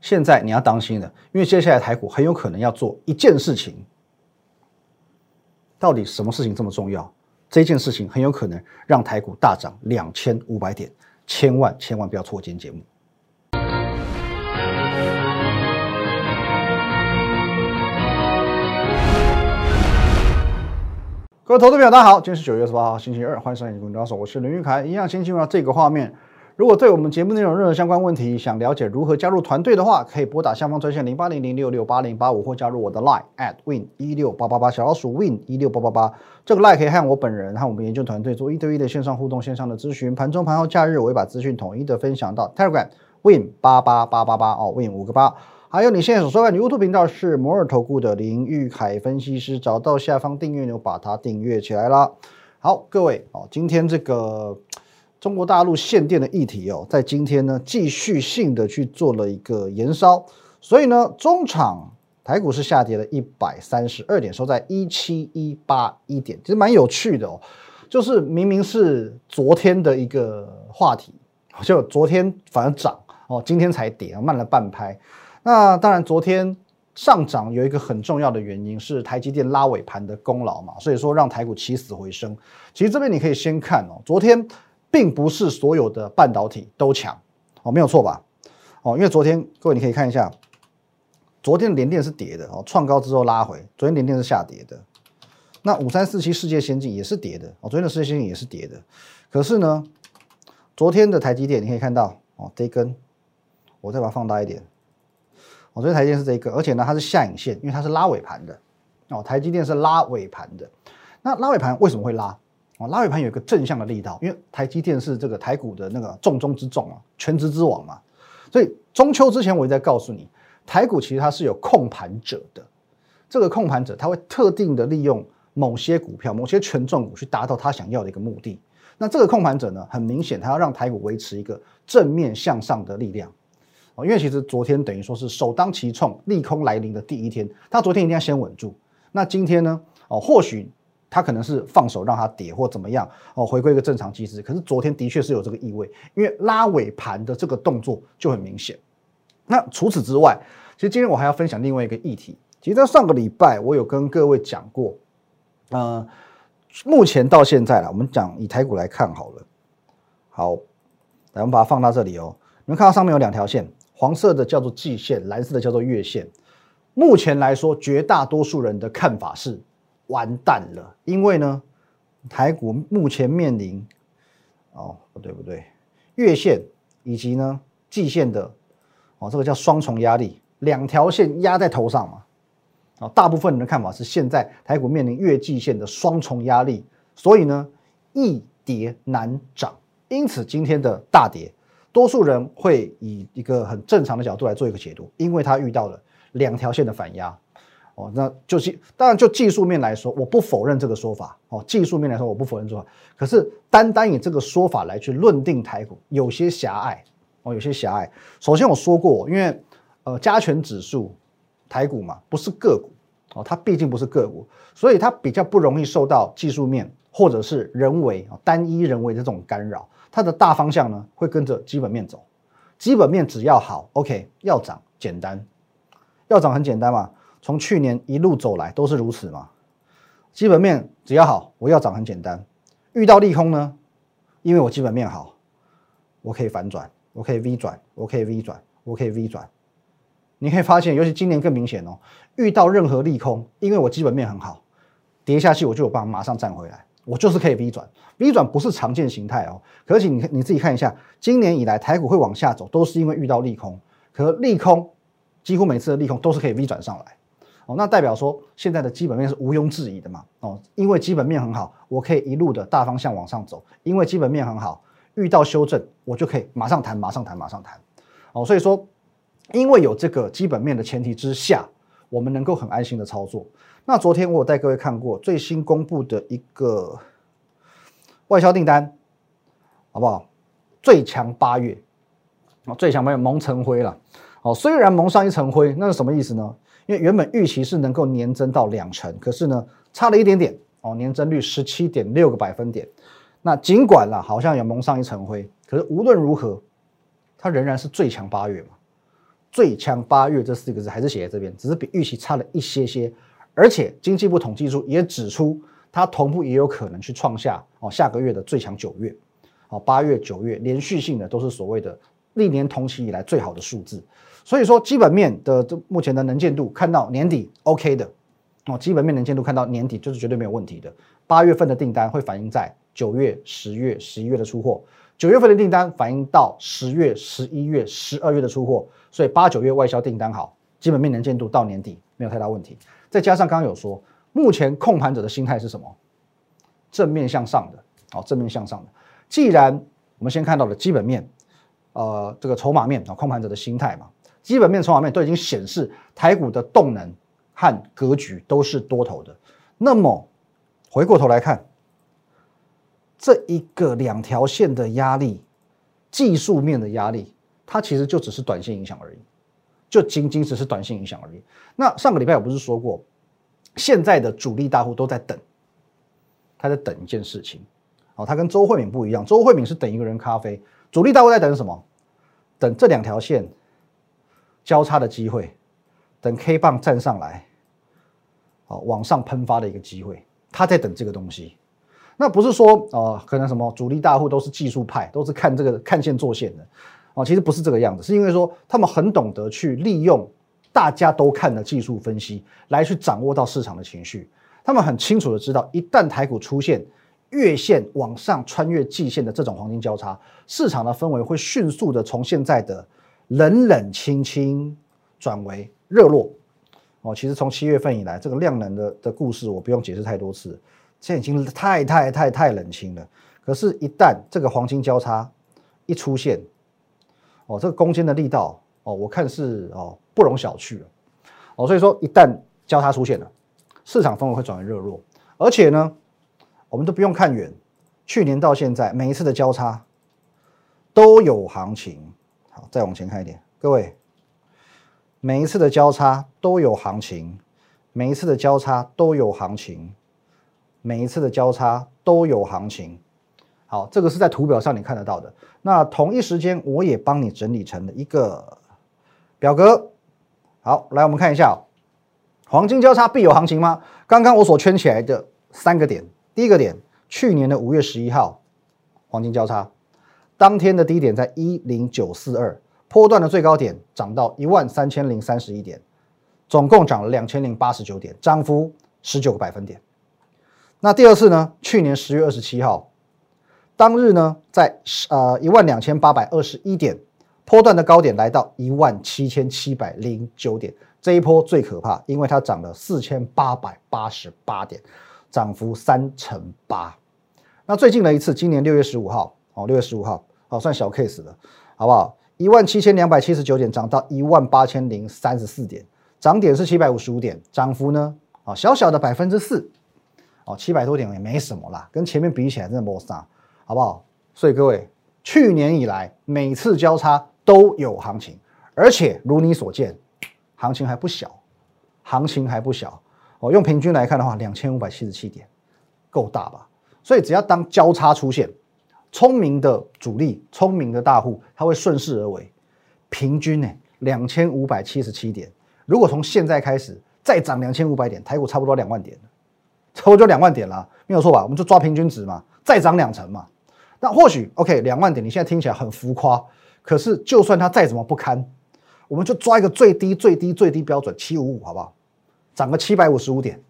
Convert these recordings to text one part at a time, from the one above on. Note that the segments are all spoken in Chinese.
现在你要当心了，因为接下来台股很有可能要做一件事情。到底什么事情这么重要？这件事情很有可能让台股大涨两千五百点，千万千万不要错过今天节目。各位投资朋友，大家好，今天是九月十八号，星期二，欢迎收看《股高手》，我是林玉凯。一样先进入到这个画面。如果对我们节目内容任何相关问题，想了解如何加入团队的话，可以拨打下方专线零八零零六六八零八五，或加入我的 Line at win 一六八八八小老鼠 win 一六八八八。这个 Line 可以和我本人和我们研究团队做一对一的线上互动、线上的咨询。盘中、盘后、假日，我会把资讯统一的分享到 Telegram win 八八八八八哦，win 五个八。还有你现在所收看的 YouTube 频道是摩尔投顾的林玉凯分析师，找到下方订阅钮，把它订阅起来啦。好，各位哦，今天这个。中国大陆限电的议题哦，在今天呢继续性的去做了一个延烧，所以呢，中场台股是下跌了一百三十二点，收在一七一八一点，其实蛮有趣的哦。就是明明是昨天的一个话题，就昨天反而涨哦，今天才跌，慢了半拍。那当然，昨天上涨有一个很重要的原因是台积电拉尾盘的功劳嘛，所以说让台股起死回生。其实这边你可以先看哦，昨天。并不是所有的半导体都强哦，没有错吧？哦，因为昨天各位你可以看一下，昨天的联电是跌的哦，创高之后拉回，昨天联电是下跌的。那五三四七世界先进也是跌的哦，昨天的世界先进也是跌的。可是呢，昨天的台积电你可以看到哦，这一根，我再把它放大一点。哦，昨天台积电是这一根，而且呢它是下影线，因为它是拉尾盘的哦，台积电是拉尾盘的。那拉尾盘为什么会拉？哦，拉尾盘有一个正向的力道，因为台积电是这个台股的那个重中之重啊，全职之王嘛。所以中秋之前我也在告诉你，台股其实它是有控盘者的。这个控盘者他会特定的利用某些股票、某些权重股去达到他想要的一个目的。那这个控盘者呢，很明显他要让台股维持一个正面向上的力量。哦，因为其实昨天等于说是首当其冲利空来临的第一天，他昨天一定要先稳住。那今天呢？哦，或许。他可能是放手让它跌或怎么样哦，回归一个正常机制。可是昨天的确是有这个意味，因为拉尾盘的这个动作就很明显。那除此之外，其实今天我还要分享另外一个议题。其实，在上个礼拜我有跟各位讲过，呃，目前到现在了，我们讲以台股来看好了。好，来我们把它放到这里哦。你们看到上面有两条线，黄色的叫做季线，蓝色的叫做月线。目前来说，绝大多数人的看法是。完蛋了，因为呢，台股目前面临哦，不对不对，月线以及呢季线的哦，这个叫双重压力，两条线压在头上嘛。哦，大部分人的看法是现在台股面临月季线的双重压力，所以呢易跌难涨，因此今天的大跌，多数人会以一个很正常的角度来做一个解读，因为他遇到了两条线的反压。哦，那就是当然就技术面来说，我不否认这个说法。哦，技术面来说，我不否认说法。可是单单以这个说法来去论定台股，有些狭隘。哦，有些狭隘。首先我说过，因为呃加权指数台股嘛，不是个股。哦，它毕竟不是个股，所以它比较不容易受到技术面或者是人为单一人为的这种干扰。它的大方向呢，会跟着基本面走。基本面只要好，OK，要涨简单，要涨很简单嘛。从去年一路走来都是如此嘛，基本面只要好，我要涨很简单。遇到利空呢，因为我基本面好，我可以反转，我可以 V 转，我可以 V 转，我可以 V 转。你可以发现，尤其今年更明显哦。遇到任何利空，因为我基本面很好，跌下去我就有办法马上站回来，我就是可以 V 转。V 转不是常见形态哦，可是你你自己看一下，今年以来台股会往下走，都是因为遇到利空。可利空几乎每次的利空都是可以 V 转上来。哦，那代表说现在的基本面是毋庸置疑的嘛？哦，因为基本面很好，我可以一路的大方向往上走。因为基本面很好，遇到修正我就可以马上谈，马上谈，马上谈。哦，所以说，因为有这个基本面的前提之下，我们能够很安心的操作。那昨天我有带各位看过最新公布的一个外销订单，好不好？最强八月，哦，最强八月蒙成灰了。哦，虽然蒙上一层灰，那是什么意思呢？因为原本预期是能够年增到两成，可是呢，差了一点点哦，年增率十七点六个百分点。那尽管啦，好像有蒙上一层灰，可是无论如何，它仍然是最强八月嘛，最强八月这四个字还是写在这边，只是比预期差了一些些。而且经济部统计处也指出，它同步也有可能去创下哦下个月的最强九月，哦八月九月连续性的都是所谓的历年同期以来最好的数字。所以说基本面的这目前的能见度看到年底 OK 的哦，基本面能见度看到年底就是绝对没有问题的。八月份的订单会反映在九月、十月、十一月的出货。九月份的订单反映到十月、十一月、十二月的出货，所以八九月外销订单好，基本面能见度到年底没有太大问题。再加上刚刚有说，目前控盘者的心态是什么？正面向上的，好，正面向上的。既然我们先看到了基本面，呃，这个筹码面啊，控盘者的心态嘛，基本面、筹码面都已经显示台股的动能和格局都是多头的。那么回过头来看。这一个两条线的压力，技术面的压力，它其实就只是短线影响而已，就仅仅只是短线影响而已。那上个礼拜我不是说过，现在的主力大户都在等，他在等一件事情。哦，他跟周慧敏不一样，周慧敏是等一个人咖啡，主力大户在等什么？等这两条线交叉的机会，等 K 棒站上来，好往上喷发的一个机会，他在等这个东西。那不是说啊，可能什么主力大户都是技术派，都是看这个看线做线的，哦，其实不是这个样子，是因为说他们很懂得去利用大家都看的技术分析来去掌握到市场的情绪，他们很清楚的知道，一旦台股出现月线往上穿越季线的这种黄金交叉，市场的氛围会迅速的从现在的冷冷清清转为热络，哦，其实从七月份以来，这个量能的的故事我不用解释太多次。现在已经太太太太冷清了，可是，一旦这个黄金交叉一出现，哦，这个攻坚的力道，哦，我看是哦不容小觑了，哦，所以说一旦交叉出现了，市场氛围会转为热络，而且呢，我们都不用看远，去年到现在每一次的交叉都有行情，好，再往前看一点，各位，每一次的交叉都有行情，每一次的交叉都有行情。每一次的交叉都有行情，好，这个是在图表上你看得到的。那同一时间，我也帮你整理成了一个表格。好，来我们看一下，黄金交叉必有行情吗？刚刚我所圈起来的三个点，第一个点，去年的五月十一号，黄金交叉，当天的低点在一零九四二，波段的最高点涨到一万三千零三十一点，总共涨了两千零八十九点，涨幅十九个百分点。那第二次呢？去年十月二十七号，当日呢，在呃一万两千八百二十一点，波段的高点来到一万七千七百零九点，这一波最可怕，因为它涨了四千八百八十八点，涨幅三成八。那最近的一次，今年六月十五号，哦，六月十五号，哦，算小 case 了，好不好？一万七千两百七十九点涨到一万八千零三十四点，涨点是七百五十五点，涨幅呢，啊，小小的百分之四。哦，七百多点也没什么啦，跟前面比起来真的没啥，好不好？所以各位，去年以来每次交叉都有行情，而且如你所见，行情还不小，行情还不小。哦，用平均来看的话，两千五百七十七点，够大吧？所以只要当交叉出现，聪明的主力、聪明的大户，他会顺势而为。平均呢，两千五百七十七点，如果从现在开始再涨两千五百点，台股差不多两万点差不多就两万点了，没有错吧？我们就抓平均值嘛，再涨两成嘛。那或许 OK，两万点你现在听起来很浮夸，可是就算它再怎么不堪，我们就抓一个最低最低最低标准七五五，好不好？涨个七百五十五点，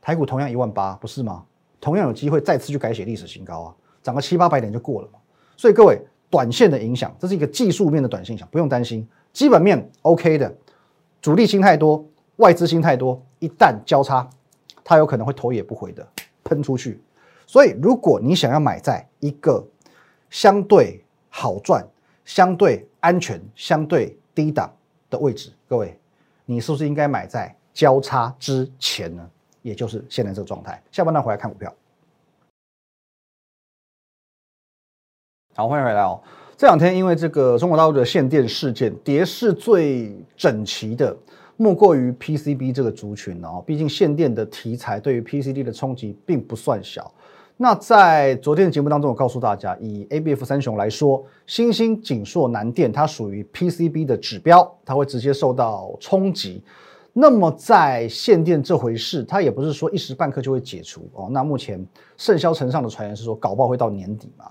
台股同样一万八，不是吗？同样有机会再次去改写历史新高啊！涨个七八百点就过了嘛。所以各位，短线的影响，这是一个技术面的短线影响，不用担心。基本面 OK 的，主力心太多，外资心太多，一旦交叉。它有可能会头也不回的喷出去，所以如果你想要买在一个相对好赚、相对安全、相对低档的位置，各位，你是不是应该买在交叉之前呢？也就是现在这个状态。下半段回来看股票。好，欢迎回来哦。这两天因为这个中国大陆的限电事件，跌势最整齐的。莫过于 PCB 这个族群哦，毕竟限电的题材对于 PCB 的冲击并不算小。那在昨天的节目当中，我告诉大家，以 ABF 三雄来说，新兴、锦硕、南电，它属于 PCB 的指标，它会直接受到冲击。那么在限电这回事，它也不是说一时半刻就会解除哦。那目前盛嚣尘上的传言是说，搞不好会到年底嘛。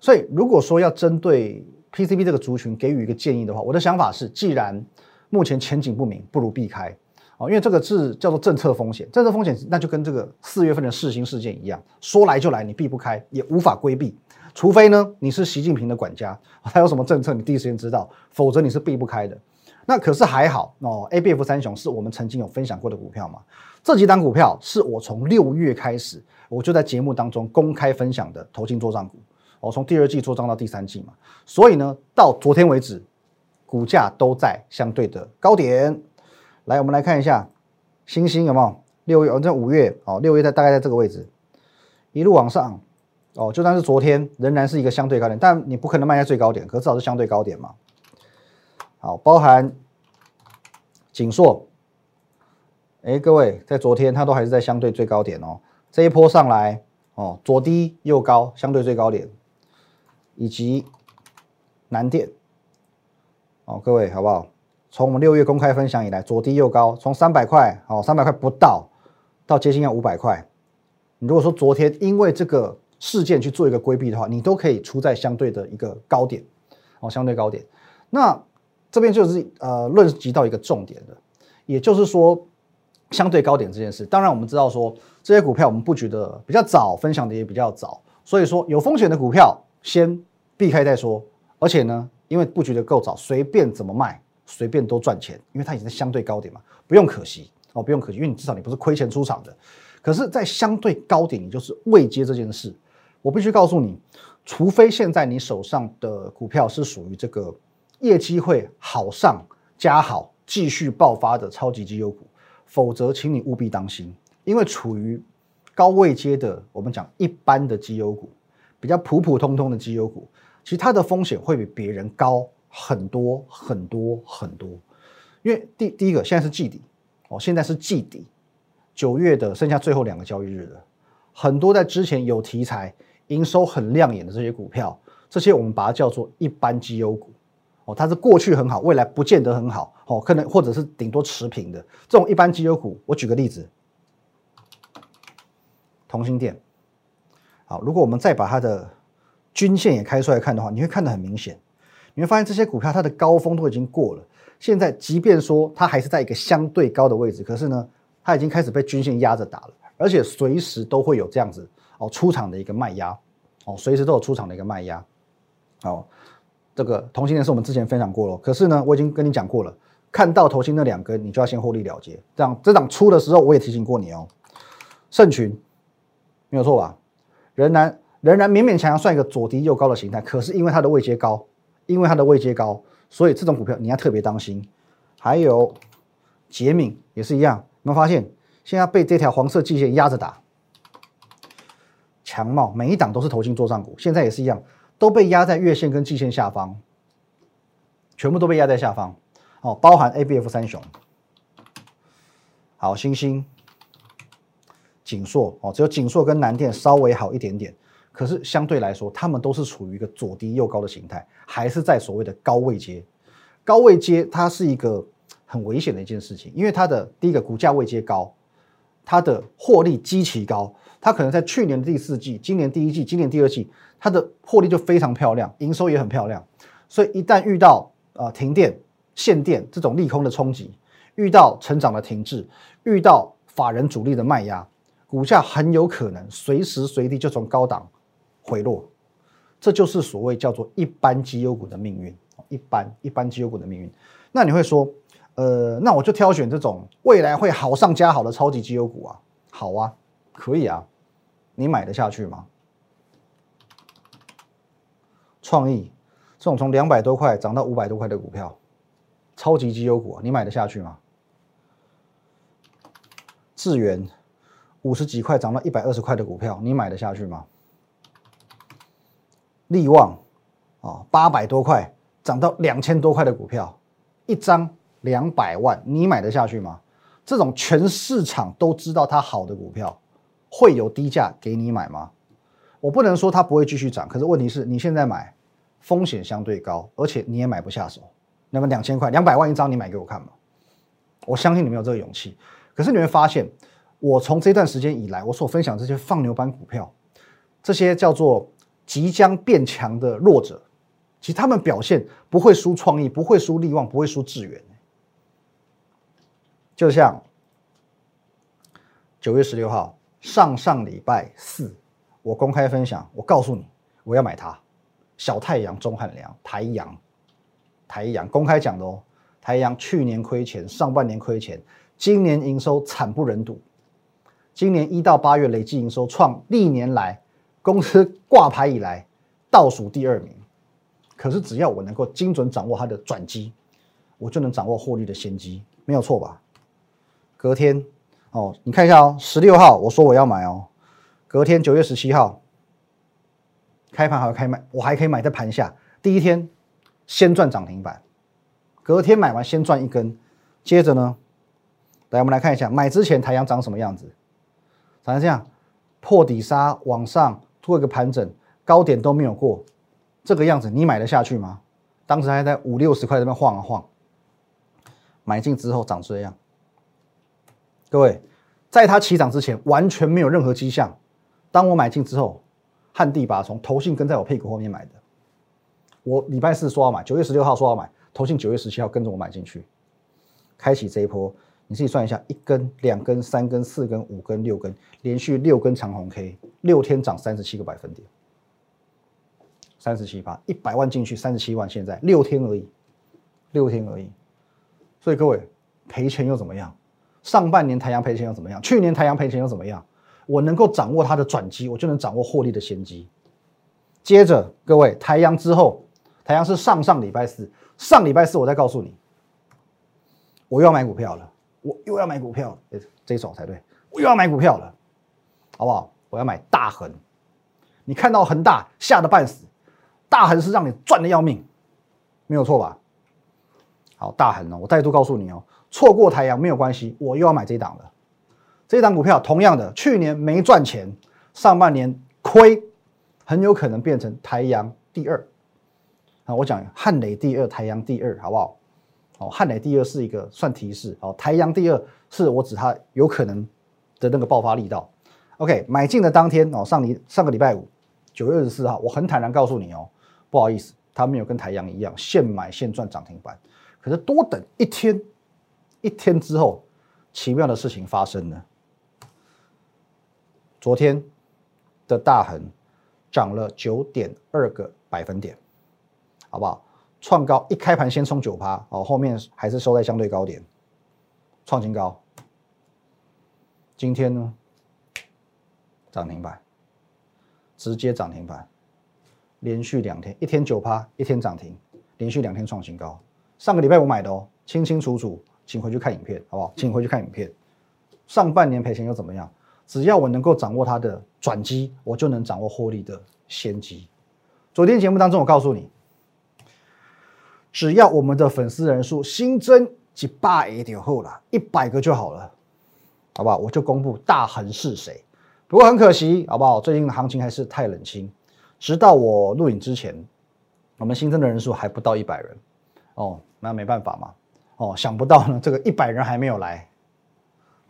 所以如果说要针对 PCB 这个族群给予一个建议的话，我的想法是，既然目前前景不明，不如避开哦，因为这个是叫做政策风险。政策风险那就跟这个四月份的世新事件一样，说来就来，你避不开，也无法规避，除非呢你是习近平的管家，他有什么政策你第一时间知道，否则你是避不开的。那可是还好哦，A B F 三雄是我们曾经有分享过的股票嘛？这几档股票是我从六月开始，我就在节目当中公开分享的投进做账股，哦从第二季做账到第三季嘛，所以呢，到昨天为止，股价都在相对的高点。来，我们来看一下星星有没有？六月哦，在五月哦，六月在大概在这个位置，一路往上哦，就算是昨天仍然是一个相对高点，但你不可能卖在最高点，可至少是相对高点嘛。好，包含锦硕，哎，各位，在昨天它都还是在相对最高点哦。这一波上来哦，左低右高，相对最高点，以及南电，哦，各位好不好？从我们六月公开分享以来，左低右高，从三百块哦，三百块不到，到接近要五百块。你如果说昨天因为这个事件去做一个规避的话，你都可以出在相对的一个高点哦，相对高点。那这边就是呃论及到一个重点的，也就是说相对高点这件事。当然我们知道说这些股票我们布局的比较早，分享的也比较早，所以说有风险的股票先避开再说。而且呢，因为布局的够早，随便怎么卖，随便都赚钱，因为它已经在相对高点嘛，不用可惜哦，不用可惜，因为你至少你不是亏钱出场的。可是，在相对高点，你就是未接这件事，我必须告诉你，除非现在你手上的股票是属于这个。业绩会好上加好，继续爆发的超级绩优股，否则请你务必当心，因为处于高位阶的，我们讲一般的绩优股，比较普普通通的绩优股，其实它的风险会比别人高很多很多很多。因为第第一个现在是季底哦，现在是季底，九月的剩下最后两个交易日了，很多在之前有题材、营收很亮眼的这些股票，这些我们把它叫做一般绩优股。哦，它是过去很好，未来不见得很好，哦，可能或者是顶多持平的这种一般绩优股。我举个例子，同心店。好，如果我们再把它的均线也开出来看的话，你会看得很明显，你会发现这些股票它的高峰都已经过了。现在即便说它还是在一个相对高的位置，可是呢，它已经开始被均线压着打了，而且随时都会有这样子哦出场的一个卖压，哦，随时都有出场的一个卖压，哦。这个同心链是我们之前分享过了，可是呢，我已经跟你讲过了，看到头心那两根，你就要先获利了结。这样这档出的时候，我也提醒过你哦。盛群没有错吧？仍然仍然勉勉强强算一个左低右高的形态，可是因为它的位阶高，因为它的位阶高，所以这种股票你要特别当心。还有杰敏也是一样，有没有发现现在被这条黄色季线压着打？强茂每一档都是头新做上股，现在也是一样。都被压在月线跟季线下方，全部都被压在下方。哦，包含 A、B、F 三雄，好，星星、锦硕哦，只有锦硕跟南电稍微好一点点，可是相对来说，他们都是处于一个左低右高的形态，还是在所谓的高位阶。高位阶它是一个很危险的一件事情，因为它的第一个股价位阶高，它的获利极其高。它可能在去年的第四季、今年第一季、今年第二季，它的获利就非常漂亮，营收也很漂亮。所以一旦遇到呃停电、限电这种利空的冲击，遇到成长的停滞，遇到法人主力的卖压，股价很有可能随时随地就从高档回落。这就是所谓叫做一般绩优股的命运，一般一般绩优股的命运。那你会说，呃，那我就挑选这种未来会好上加好的超级绩优股啊？好啊。可以啊，你买得下去吗？创意这种从两百多块涨到五百多块的股票，超级绩优股，你买得下去吗？智源五十几块涨到一百二十块的股票，你买得下去吗？利旺啊，八百多块涨到两千多块的股票，一张两百万，你买得下去吗？这种全市场都知道它好的股票。会有低价给你买吗？我不能说它不会继续涨，可是问题是你现在买风险相对高，而且你也买不下手。那么两千块、两百万一张，你买给我看吗？我相信你没有这个勇气。可是你会发现，我从这段时间以来，我所分享这些放牛班股票，这些叫做即将变强的弱者，其实他们表现不会输创意，不会输力旺，不会输智源。就像九月十六号上上礼拜四，我公开分享，我告诉你我要买它，小太阳、钟汉良、台阳、台阳公开讲的哦。台阳去年亏钱，上半年亏钱，今年营收惨不忍睹。今年一到八月累计营收创历年来公司挂牌以来倒数第二名。可是只要我能够精准掌握它的转机，我就能掌握获利的先机，没有错吧？隔天哦，你看一下哦，十六号我说我要买哦，隔天九月十七号开盘还要开卖，我还可以买在盘下。第一天先赚涨停板，隔天买完先赚一根，接着呢，来我们来看一下买之前太阳长什么样子，长成这样，破底杀往上做一个盘整，高点都没有过，这个样子你买得下去吗？当时还在五六十块这边晃啊晃，买进之后长这样。各位，在它起涨之前，完全没有任何迹象。当我买进之后，旱地拔葱，投信跟在我屁股后面买的。我礼拜四说要买，九月十六号说要买，投信九月十七号跟着我买进去，开启这一波。你自己算一下，一根、两根、三根、四根、五根、六根，连续六根长红 K，六天涨三十七个百分点，三十七八，一百万进去，三十七万，现在六天而已，六天而已。所以各位赔钱又怎么样？上半年台阳赔钱又怎么样？去年台阳赔钱又怎么样？我能够掌握它的转机，我就能掌握获利的先机。接着，各位，台阳之后，台阳是上上礼拜四，上礼拜四我再告诉你，我又要买股票了，我又要买股票，哎，这一手才对，我又要买股票了，好不好？我要买大恒，你看到恒大吓得半死，大恒是让你赚的要命，没有错吧？好，大恒呢，我再度告诉你哦。错过太阳没有关系，我又要买这一档了。这一档股票同样的，去年没赚钱，上半年亏，很有可能变成太阳第二。啊，我讲汉雷第二，太阳第二，好不好？哦，汉雷第二是一个算提示，哦，台阳第二是我指它有可能的那个爆发力道。OK，买进的当天哦，上礼上个礼拜五，九月二十四号，我很坦然告诉你哦，不好意思，它没有跟台阳一样现买现赚涨停板，可是多等一天。一天之后，奇妙的事情发生了。昨天的大恒涨了九点二个百分点，好不好？创高一开盘先冲九趴，哦，后面还是收在相对高点，创新高。今天呢，涨停板，直接涨停板，连续两天，一天九趴，一天涨停，连续两天创新高。上个礼拜我买的哦，清清楚楚。请回去看影片，好不好？请回去看影片。上半年赔钱又怎么样？只要我能够掌握它的转机，我就能掌握获利的先机。昨天节目当中，我告诉你，只要我们的粉丝人数新增几百一点后了，一百个就好了，好不好？我就公布大恒是谁。不过很可惜，好不好？最近的行情还是太冷清。直到我录影之前，我们新增的人数还不到一百人。哦，那没办法嘛。哦，想不到呢，这个一百人还没有来，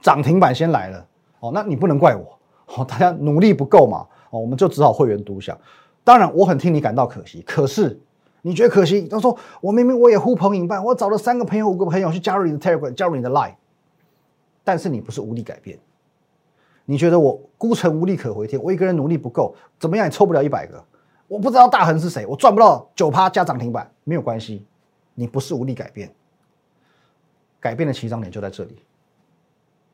涨停板先来了。哦，那你不能怪我，哦，大家努力不够嘛。哦，我们就只好会员独享。当然，我很替你感到可惜。可是你觉得可惜？他说我明明我也呼朋引伴，我找了三个朋友、五个朋友去加入你的 Telegram，加入你的 Line，但是你不是无力改变。你觉得我孤城无力可回天，我一个人努力不够，怎么样也抽不了一百个。我不知道大恒是谁，我赚不到九趴加涨停板，没有关系，你不是无力改变。改变的起涨点就在这里。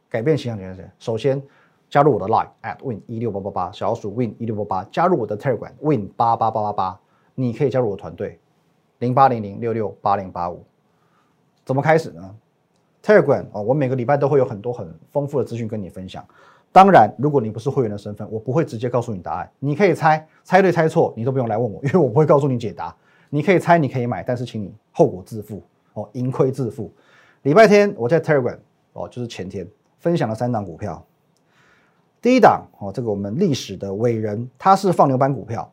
改变起涨点在这里。首先，加入我的 Line at win 一六八八八，小老鼠 win 一六八八，加入我的 Telegram win 八八八八八，你可以加入我团队零八零零六六八零八五。怎么开始呢？Telegram 哦，我每个礼拜都会有很多很丰富的资讯跟你分享。当然，如果你不是会员的身份，我不会直接告诉你答案。你可以猜，猜对猜错，你都不用来问我，因为我不会告诉你解答。你可以猜，你可以买，但是请你后果自负哦，盈亏自负。礼拜天我在 Telegram 哦，就是前天分享了三档股票，第一档哦，这个我们历史的伟人，他是放牛班股票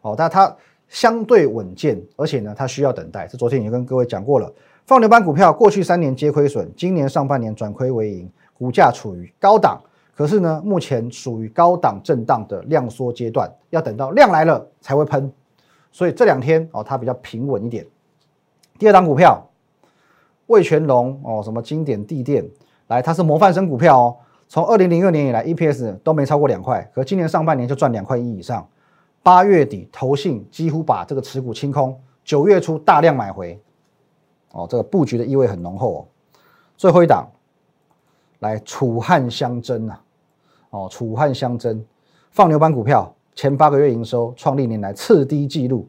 哦，但他相对稳健，而且呢，它需要等待。这昨天已经跟各位讲过了，放牛班股票过去三年皆亏损，今年上半年转亏为盈，股价处于高档，可是呢，目前属于高档震荡的量缩阶段，要等到量来了才会喷，所以这两天哦，它比较平稳一点。第二档股票，魏全龙哦，什么经典地垫，来，它是模范生股票哦。从二零零二年以来，EPS 都没超过两块，可今年上半年就赚两块一以上。八月底投信几乎把这个持股清空，九月初大量买回，哦，这个布局的意味很浓厚哦。最后一档，来楚汉相争啊，哦，楚汉相争，放牛班股票前八个月营收创历年来次低纪录，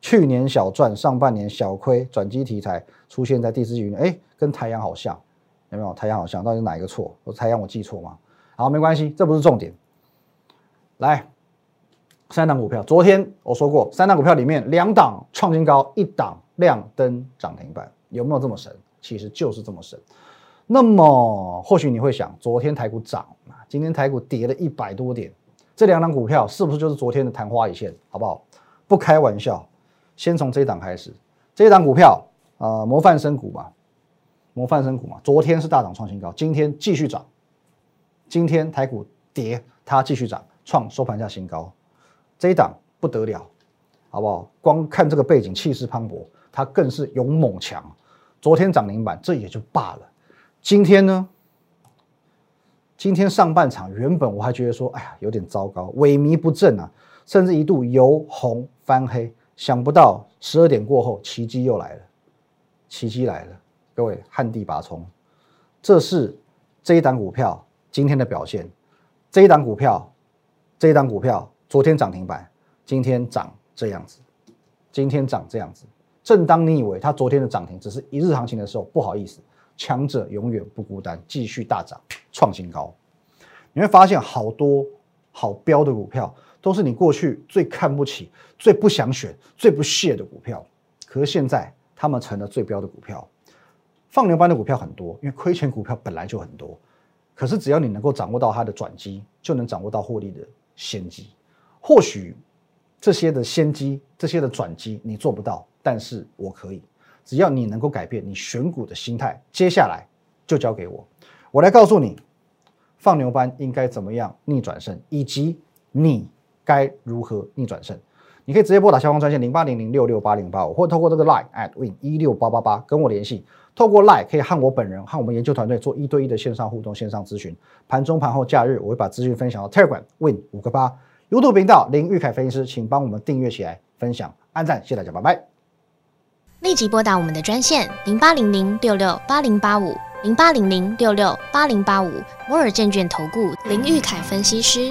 去年小赚，上半年小亏，转机题材出现在第四季，哎，跟太阳好像。有没有太阳好像？到底哪一个错？我太阳我记错吗？好，没关系，这不是重点。来，三档股票，昨天我说过，三档股票里面两档创新高，一档亮灯涨停板，有没有这么神？其实就是这么神。那么或许你会想，昨天台股涨，今天台股跌了一百多点，这两档股票是不是就是昨天的昙花一现？好不好？不开玩笑，先从这一档开始，这一档股票，呃，模范生股嘛。模范生股嘛，昨天是大涨创新高，今天继续涨。今天台股跌，它继续涨，创收盘价新高。这一档不得了，好不好？光看这个背景，气势磅礴，它更是勇猛强。昨天涨停板，这也就罢了。今天呢？今天上半场原本我还觉得说，哎呀，有点糟糕，萎靡不振啊，甚至一度由红翻黑。想不到十二点过后，奇迹又来了，奇迹来了。各位旱地拔葱，这是这一档股票今天的表现。这一档股票，这一档股票昨天涨停板，今天涨这样子，今天涨这样子。正当你以为它昨天的涨停只是一日行情的时候，不好意思，强者永远不孤单，继续大涨创新高。你会发现好多好标的股票，都是你过去最看不起、最不想选、最不屑的股票，可是现在他们成了最标的股票。放牛班的股票很多，因为亏钱股票本来就很多。可是只要你能够掌握到它的转机，就能掌握到获利的先机。或许这些的先机、这些的转机你做不到，但是我可以。只要你能够改变你选股的心态，接下来就交给我，我来告诉你放牛班应该怎么样逆转胜，以及你该如何逆转胜。你可以直接拨打消防专线零八零零六六八零八五，或透过这个 line at win 一六八八八跟我联系。透过 line 可以和我本人和我们研究团队做一对一的线上互动、线上咨询。盘中、盘后、假日，我会把资讯分享到 Telegram win 五个八 YouTube 频道林玉凯分析师，请帮我们订阅起来，分享、按赞，谢谢大家，拜拜。立即拨打我们的专线零八零零六六八零八五零八零零六六八零八五摩尔证券投顾林玉凯分析师。